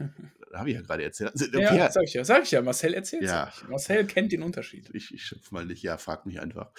Habe ich ja gerade erzählt. Also, Ja, okay, sag ich ja, sag ich ja. Marcel erzählt's Ja. Marcel kennt den Unterschied. Ich, ich schöpfe mal nicht, ja, frag mich einfach.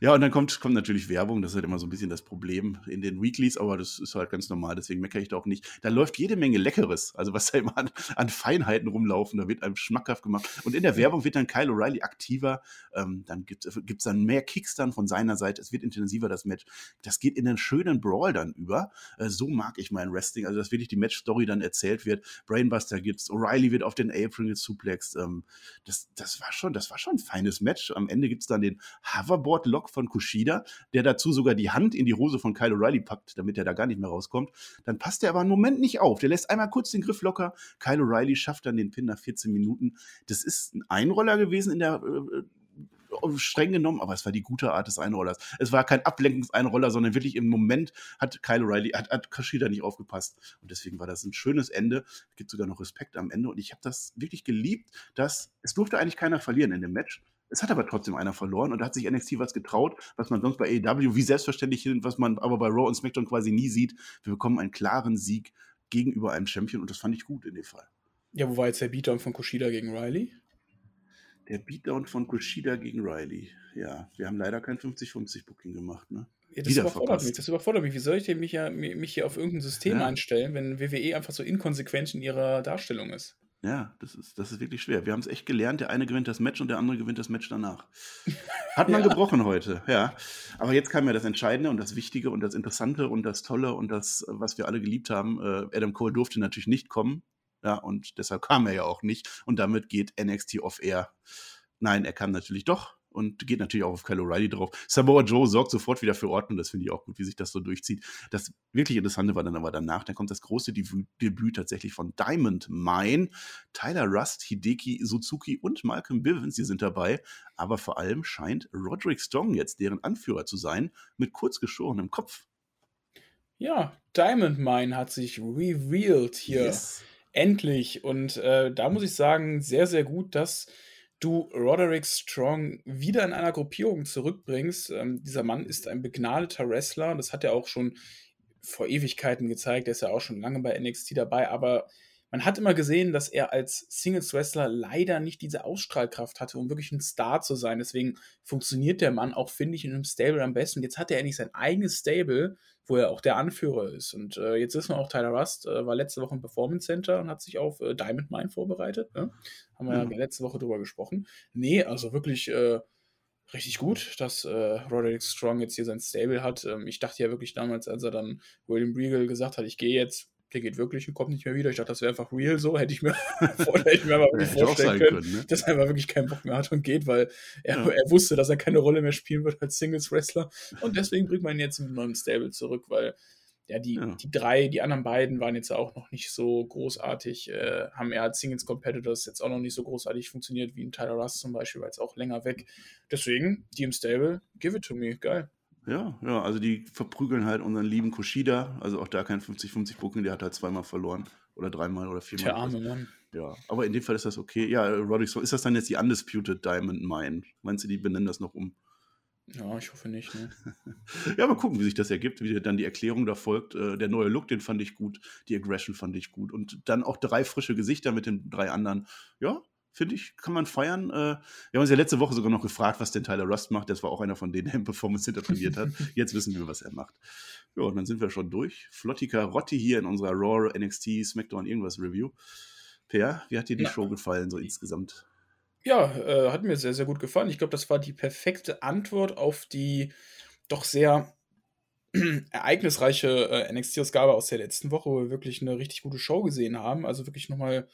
Ja, und dann kommt, kommt natürlich Werbung, das ist halt immer so ein bisschen das Problem in den Weeklies, aber das ist halt ganz normal, deswegen meckere ich da auch nicht. Da läuft jede Menge Leckeres, also was da immer an, an Feinheiten rumlaufen, da wird einem schmackhaft gemacht. Und in der Werbung wird dann Kyle O'Reilly aktiver, ähm, dann gibt es dann mehr Kicks dann von seiner Seite, es wird intensiver, das Match. Das geht in einen schönen Brawl dann über. Äh, so mag ich mein Wrestling, also dass wirklich die Match-Story dann erzählt wird. Brainbuster gibt's, O'Reilly wird auf den Apron gesuplext. Ähm, das, das war schon, das war schon ein feines Match. Am Ende gibt's dann den Hoverboard-Lock von Kushida, der dazu sogar die Hand in die Hose von Kyle O'Reilly packt, damit er da gar nicht mehr rauskommt. Dann passt er aber einen Moment nicht auf. Der lässt einmal kurz den Griff locker. Kyle O'Reilly schafft dann den Pin nach 14 Minuten. Das ist ein Einroller gewesen in der äh, streng genommen, aber es war die gute Art des Einrollers. Es war kein Ablenkungseinroller, sondern wirklich im Moment hat Kyle O'Reilly, hat, hat Kushida nicht aufgepasst. Und deswegen war das ein schönes Ende. Es gibt sogar noch Respekt am Ende. Und ich habe das wirklich geliebt, dass es durfte eigentlich keiner verlieren in dem Match. Es hat aber trotzdem einer verloren und da hat sich NXT was getraut, was man sonst bei AEW wie selbstverständlich, was man aber bei Raw und SmackDown quasi nie sieht. Wir bekommen einen klaren Sieg gegenüber einem Champion und das fand ich gut in dem Fall. Ja, wo war jetzt der Beatdown von Kushida gegen Riley? Der Beatdown von Kushida gegen Riley. Ja, wir haben leider kein 50-50-Booking gemacht, ne? Ja, das Wieder überfordert verpasst. mich. Das überfordert mich. Wie soll ich denn mich, ja, mi- mich hier auf irgendein System Ja. einstellen, wenn WWE einfach so inkonsequent in ihrer Darstellung ist? Ja, das ist, das ist wirklich schwer. Wir haben es echt gelernt. Der eine gewinnt das Match und der andere gewinnt das Match danach. <laughs> Hat man Ja. gebrochen heute, ja. Aber jetzt kam ja das Entscheidende und das Wichtige und das Interessante und das Tolle und das, was wir alle geliebt haben. Äh, Adam Cole durfte natürlich nicht kommen. Ja, und deshalb kam er ja auch nicht. Und damit geht NXT off Air. Nein, er kam natürlich doch. und geht natürlich auch auf Kyle O'Reilly drauf. Samoa Joe sorgt sofort wieder für Ordnung, das finde ich auch gut, wie sich das so durchzieht. Das wirklich Interessante war dann aber danach, dann kommt das große Debüt tatsächlich von Diamond Mine. Tyler Rust, Hideki Suzuki und Malcolm Bivens, die sind dabei, aber vor allem scheint Roderick Strong jetzt deren Anführer zu sein, mit kurz geschorenem Kopf. Ja, Diamond Mine hat sich revealed hier. Yes. Endlich. Und äh, da muss ich sagen, sehr, sehr gut, dass du Roderick Strong wieder in einer Gruppierung zurückbringst. Ähm, dieser Mann ist ein begnadeter Wrestler. Das hat er auch schon vor Ewigkeiten gezeigt. Er ist ja auch schon lange bei NXT dabei. Aber man hat immer gesehen, dass er als Singles-Wrestler leider nicht diese Ausstrahlkraft hatte, um wirklich ein Star zu sein. Deswegen funktioniert der Mann auch, finde ich, in einem Stable am besten. Jetzt hat er endlich sein eigenes Stable, wo er auch der Anführer ist. Und äh, jetzt ist man auch Tyler Rust, äh, war letzte Woche im Performance Center und hat sich auf äh, Diamond Mine vorbereitet. Ne? Haben wir mhm. ja letzte Woche drüber gesprochen. Nee, also wirklich äh, richtig gut, dass äh, Roderick Strong jetzt hier sein Stable hat. Ähm, ich dachte ja wirklich damals, als er dann William Regal gesagt hat, ich gehe jetzt, der geht wirklich und kommt nicht mehr wieder. Ich dachte, das wäre einfach real so. Hätte ich mir, <laughs> hätte ich mir aber <laughs> wirklich vorstellen können, können ne? dass er einfach wirklich keinen Bock mehr hat und geht, weil er, ja. er wusste, dass er keine Rolle mehr spielen wird als Singles-Wrestler. Und deswegen bringt man ihn jetzt mit neuem Stable zurück, weil ja, die, ja. die drei, die anderen beiden waren jetzt auch noch nicht so großartig, äh, haben eher als Singles Competitors jetzt auch noch nicht so großartig funktioniert wie ein Tyler Russ zum Beispiel, weil es auch länger weg. Deswegen, die im Stable, give it to me, geil. Ja, ja, also die verprügeln halt unseren lieben Kushida. Also auch da kein 50-50 Booking, der hat halt zweimal verloren. Oder dreimal oder viermal. Der arme Mann. Ja, aber in dem Fall ist das okay. Ja, Roderick, ist das dann jetzt die Undisputed Diamond Mine? Meinst du, die benennen das noch um? Ja, ich hoffe nicht. Ne? <laughs> ja, mal gucken, wie sich das ergibt, wie dann die Erklärung da folgt. Äh, der neue Look, den fand ich gut. Die Aggression fand ich gut. Und dann auch drei frische Gesichter mit den drei anderen. Ja, finde ich, kann man feiern. Äh, wir haben uns ja letzte Woche sogar noch gefragt, was denn Tyler Rust macht. Das war auch einer von denen, der im Performance Center trainiert hat. <laughs> Jetzt wissen wir, was er macht. Ja, und dann sind wir schon durch. Flottika Rotti hier in unserer Raw NXT SmackDown irgendwas Review. Per, wie hat dir die Na, Show gefallen, so insgesamt? Ja, äh, hat mir sehr, sehr gut gefallen. Ich glaube, das war die perfekte Antwort auf die doch sehr <clears throat> ereignisreiche äh, NXT-Ausgabe aus der letzten Woche, wo wir wirklich eine richtig gute Show gesehen haben. Also wirklich nochmal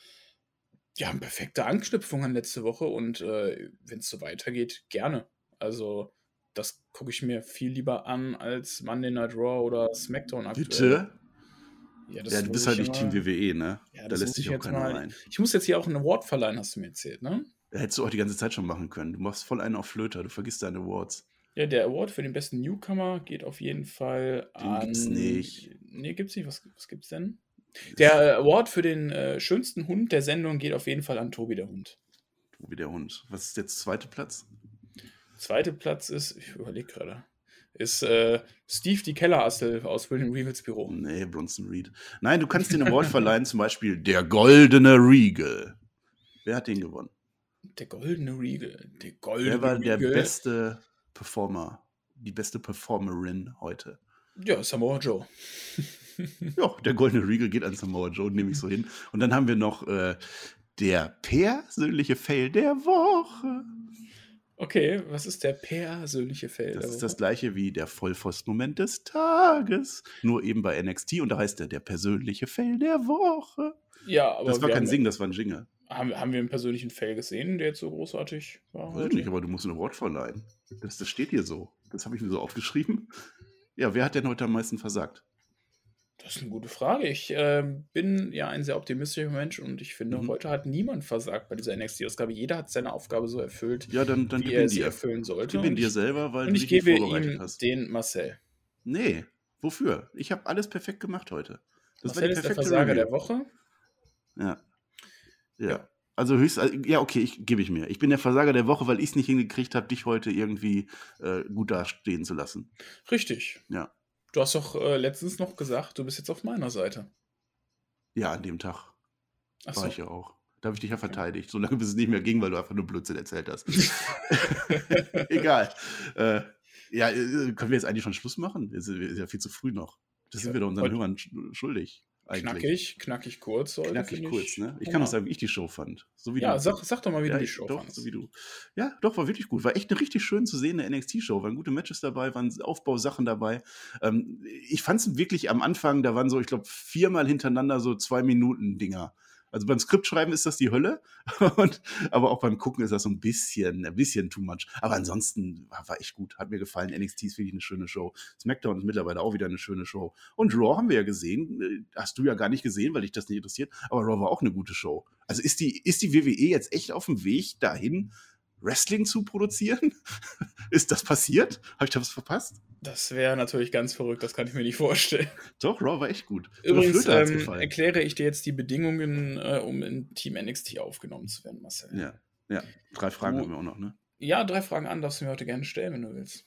ja, eine perfekte Anknüpfung an letzte Woche und äh, wenn es so weitergeht, gerne. Also, das gucke ich mir viel lieber an als Monday Night Raw oder SmackDown aktuell. Bitte? Ja, ja du bist halt nicht Team WWE, ne? Ja, da lässt sich auch keiner mal, rein. Ich muss jetzt hier auch einen Award verleihen, hast du mir erzählt, ne? Hättest du auch die ganze Zeit schon machen können. Du machst voll einen auf Flöter, du vergisst deine Awards. Ja, der Award für den besten Newcomer geht auf jeden Fall den an. Gibt's nicht. Nee, gibt's nicht. Was, was gibt's denn? Der Award für den äh, schönsten Hund der Sendung geht auf jeden Fall an Tobi der Hund. Tobi der Hund. Was ist jetzt zweiter Platz? Zweiter Platz ist, ich überlege gerade, ist äh, Steve die Kellerassel aus William Regals Büro. Nee, Bronson Reed. Nein, du kannst den Award <laughs> verleihen, zum Beispiel der Goldene Regal. Wer hat den gewonnen? Der Goldene Regal. Der Goldene Wer war der beste Performer, die beste Performerin heute? Ja, Samoa Joe. <laughs> ja, der Goldene Regal geht an Samoa Joe, nehme ich so hin. Und dann haben wir noch äh, der persönliche Fail der Woche. Okay, was ist der persönliche Fail? Das ist das gleiche wie der Vollpfosten-Moment des Tages, nur eben bei NXT und da heißt er der persönliche Fail der Woche. Ja, aber das war kein Sing, das war ein Jingle. Haben, haben wir einen persönlichen Fail gesehen, der jetzt so großartig war? Weiß nicht, aber du musst ein Wort verleihen. Das, das steht hier so. Das habe ich mir so aufgeschrieben. Ja, wer hat denn heute am meisten versagt? Das ist eine gute Frage. Ich äh, bin ja ein sehr optimistischer Mensch und ich finde, mhm. heute hat niemand versagt bei dieser NXT-Ausgabe. Jeder hat seine Aufgabe so erfüllt, ja, dann, dann wie er sie dir. erfüllen sollte. Gib ihn dir selber, weil und ich gebe ihm hast. den Marcel. Nee, wofür? Ich habe alles perfekt gemacht heute. Das Marcel ist der Versager Review. der Woche. Ja. ja. ja. Also höchst, äh, ja, okay, ich gebe ich mir. Ich bin der Versager der Woche, weil ich es nicht hingekriegt habe, dich heute irgendwie äh, gut dastehen zu lassen. Richtig. Ja. Du hast doch äh, letztens noch gesagt, du bist jetzt auf meiner Seite. Ja, an dem Tag. Ach war so. ich ja auch. Da habe ich dich ja verteidigt, solange bis es nicht mehr ging, weil du einfach nur Blödsinn erzählt hast. <laughs> Egal. Äh, ja, äh, können wir jetzt eigentlich schon Schluss machen? Ist, ist ja viel zu früh noch. Das sind wir doch unseren Hörern schuldig. Eigentlich. Knackig, knackig kurz. Heute, knackig kurz, ne? Ich kann auch sagen, wie ich die Show fand. So wie ja, du. Sag, sag doch mal, wie ja, du die Show doch, fandest. So wie du. Ja, doch, war wirklich gut. War echt eine richtig schön zu sehende NXT-Show. Waren gute Matches dabei, waren Aufbausachen dabei. Ähm, ich fand es wirklich am Anfang, da waren so, ich glaube, viermal hintereinander so zwei Minuten Dinger. Also beim Skriptschreiben ist das die Hölle, <laughs> und, aber auch beim Gucken ist das so ein bisschen, ein bisschen too much. Aber ansonsten war, echt gut, hat mir gefallen. NXT ist wirklich eine schöne Show. SmackDown ist mittlerweile auch wieder eine schöne Show. Und Raw haben wir ja gesehen, äh, hast du ja gar nicht gesehen, weil dich das nicht interessiert, aber Raw war auch eine gute Show. Also ist die, ist die WWE jetzt echt auf dem Weg dahin, Wrestling zu produzieren? <laughs> ist das passiert? Habe ich da was verpasst? Das wäre natürlich ganz verrückt, das kann ich mir nicht vorstellen. Doch, Raw war echt gut. Übrigens ähm, erkläre ich dir jetzt die Bedingungen, äh, um in Team NXT aufgenommen zu werden, Marcel. Ja, ja. drei Fragen du, haben wir auch noch, ne? Ja, drei Fragen an darfst du mir heute gerne stellen, wenn du willst.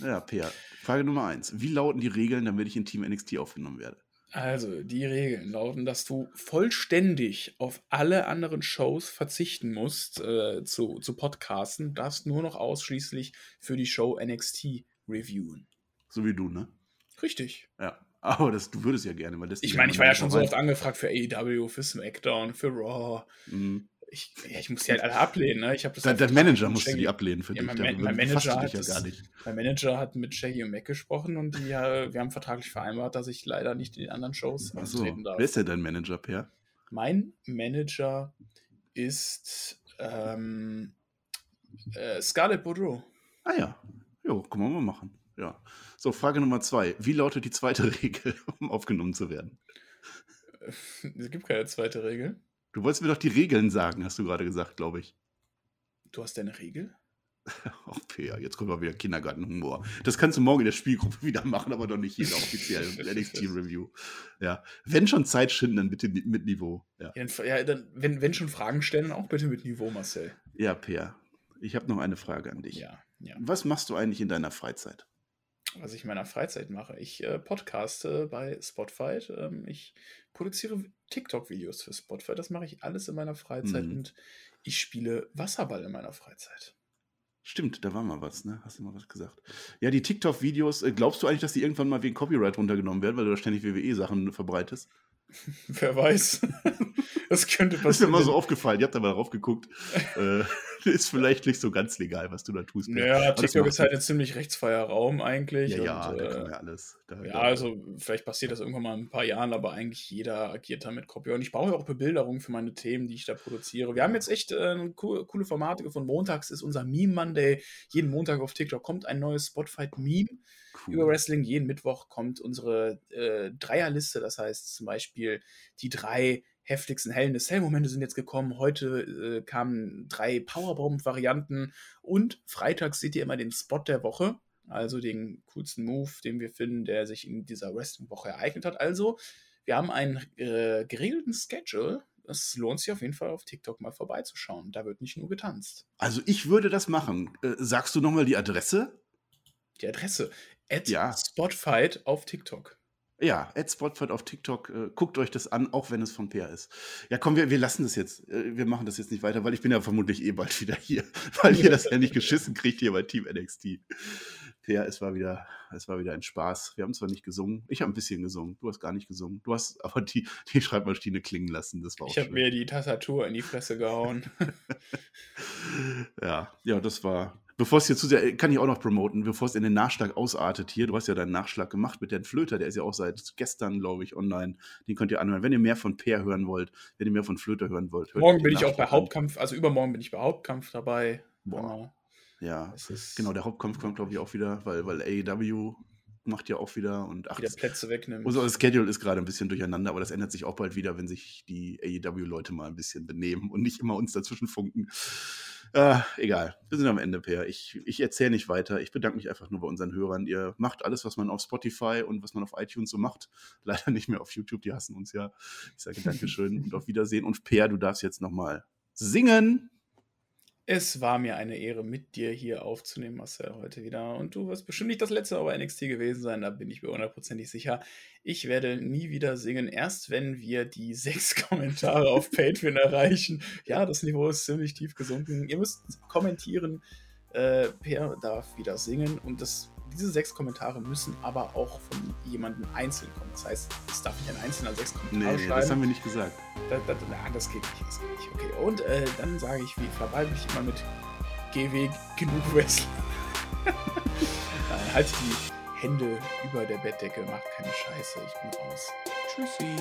ja, Peer. Frage Nummer eins. Wie lauten die Regeln, damit ich in Team NXT aufgenommen werde? Also, die Regeln lauten, dass du vollständig auf alle anderen Shows verzichten musst äh, zu, zu podcasten, darfst nur noch ausschließlich für die Show NXT reviewen. So wie du, ne? Richtig. Ja. Aber das, du würdest ja gerne, weil das. Ich meine, ich war ja schon so oft angefragt für AEW, für SmackDown, für Raw. Mhm. Ich, ja, ich muss die halt alle ablehnen. Ne? Ich das dein, dein Manager musste die ablehnen für ja, dich. Mein, mein Manager hat ja gar nicht. Mein Manager hat mit Shaggy und Mac gesprochen und die, äh, wir haben vertraglich vereinbart, dass ich leider nicht in den anderen Shows Achso. antreten darf. Wer ist denn dein Manager, Per? Mein Manager ist ähm, äh, Scarlett Boudreau. Ah ja, jo, können wir mal machen. Ja. So, Frage Nummer zwei. Wie lautet die zweite <laughs> Regel, um aufgenommen zu werden? Es gibt keine zweite Regel. Du wolltest mir doch die Regeln sagen, hast du gerade gesagt, glaube ich. Du hast deine Regel? <laughs> Ach, Peer, jetzt kommt mal wieder Kindergartenhumor. Das kannst du morgen in der Spielgruppe wieder machen, aber doch nicht hier offiziell <laughs> NXT-Review. Ja. Wenn schon Zeit schinden, dann bitte mit Niveau. Ja, ja dann, wenn, wenn schon Fragen stellen, auch bitte mit Niveau, Marcel. Ja, Peer. Ich habe noch eine Frage an dich. Ja, ja. Was machst du eigentlich in deiner Freizeit? Was ich in meiner Freizeit mache. Ich äh, podcaste bei Spotify. Ähm, ich produziere TikTok-Videos für Spotify. Das mache ich alles in meiner Freizeit mhm. und ich spiele Wasserball in meiner Freizeit. Stimmt, da war mal was, ne? Hast du mal was gesagt? Ja, die TikTok-Videos, äh, glaubst du eigentlich, dass die irgendwann mal wegen Copyright runtergenommen werden, weil du da ständig WWE-Sachen verbreitest? <laughs> Wer weiß. <laughs> das könnte passieren. Das ist mir mal so aufgefallen. Ihr habt da mal drauf geguckt. <laughs> <laughs> ist vielleicht nicht so ganz legal, was du da tust. Ja, TikTok ist halt ein ziemlich rechtsfreier Raum eigentlich. Ja, ja, und, da kann man ja alles. Da, ja, da, also vielleicht passiert das irgendwann mal in ein paar Jahren, aber eigentlich jeder agiert da mit Copyright. Und ich brauche ja auch Bebilderungen für meine Themen, die ich da produziere. Wir haben jetzt echt äh, coole Formate gefunden. Montags ist unser Meme Monday. Jeden Montag auf TikTok kommt ein neues Spotify-Meme cool. über Wrestling. Jeden Mittwoch kommt unsere äh, Dreierliste. Das heißt zum Beispiel die drei heftigsten Hellen des Hell-Momente sind jetzt gekommen. Heute äh, kamen drei Powerbomb-Varianten und freitags seht ihr immer den Spot der Woche, also den coolsten Move, den wir finden, der sich in dieser Wrestling-Woche ereignet hat. Also, wir haben einen äh, geregelten Schedule. Es lohnt sich auf jeden Fall auf TikTok mal vorbeizuschauen. Da wird nicht nur getanzt. Also, ich würde das machen. Äh, sagst du nochmal die Adresse? Die Adresse. At ja. Spotfight auf TikTok. Ja, AdSpotfight auf TikTok, äh, guckt euch das an, auch wenn es von Peer ist. Ja, komm, wir, wir lassen das jetzt. Äh, wir machen das jetzt nicht weiter, weil ich bin ja vermutlich eh bald wieder hier, <laughs> weil ihr das ja nicht geschissen kriegt hier bei Team NXT. Peer, es war wieder, es war wieder ein Spaß. Wir haben zwar nicht gesungen, ich habe ein bisschen gesungen, du hast gar nicht gesungen. Du hast aber die, die Schreibmaschine klingen lassen, das war Ich habe mir die Tastatur in die Fresse gehauen. <laughs> ja, ja, das war, Bevor es hier zu sehr, kann ich auch noch promoten, bevor es in den Nachschlag ausartet hier, du hast ja deinen Nachschlag gemacht mit Dan Flöter, der ist ja auch seit gestern, glaube ich, online. Den könnt ihr anhören. Wenn ihr mehr von Peer hören wollt, wenn ihr mehr von Flöter hören wollt. Morgen bin ich auch bei Hauptkampf, also übermorgen bin ich bei Hauptkampf dabei. Boah. Ja, genau, der Hauptkampf kommt, glaube ich, auch wieder, weil, weil AEW macht ja auch wieder und ach, wieder Plätze wegnimmt. Unser Schedule ist gerade ein bisschen durcheinander, aber das ändert sich auch bald wieder, wenn sich die AEW-Leute mal ein bisschen benehmen und nicht immer uns dazwischen funken. Äh, egal, wir sind am Ende, Per. Ich, ich erzähle nicht weiter. Ich bedanke mich einfach nur bei unseren Hörern. Ihr macht alles, was man auf Spotify und was man auf iTunes so macht. <laughs> Leider nicht mehr auf YouTube, die hassen uns ja. Ich sage Dankeschön <laughs> und auf Wiedersehen. Und Per, du darfst jetzt nochmal singen. Es war mir eine Ehre, mit dir hier aufzunehmen, Marcel, heute wieder. Und du wirst bestimmt nicht das letzte Mal NXT gewesen sein, da bin ich mir hundertprozentig sicher. Ich werde nie wieder singen, erst wenn wir die <laughs> sechs Kommentare auf Patreon erreichen. Ja, das Niveau ist ziemlich tief gesunken. Ihr müsst kommentieren. Äh, per darf wieder singen und das diese sechs Kommentare müssen aber auch von jemandem einzeln kommen. Das heißt, es darf nicht ein einzelner sechs Kommentare nee, schreiben. das haben wir nicht gesagt. Da, da, na, das geht nicht, das geht nicht. Okay, und äh, dann sage ich, wie verbleibe ich immer mit GW genug Wrestling. <laughs> halt die Hände über der Bettdecke, macht keine Scheiße, ich bin raus. Tschüssi.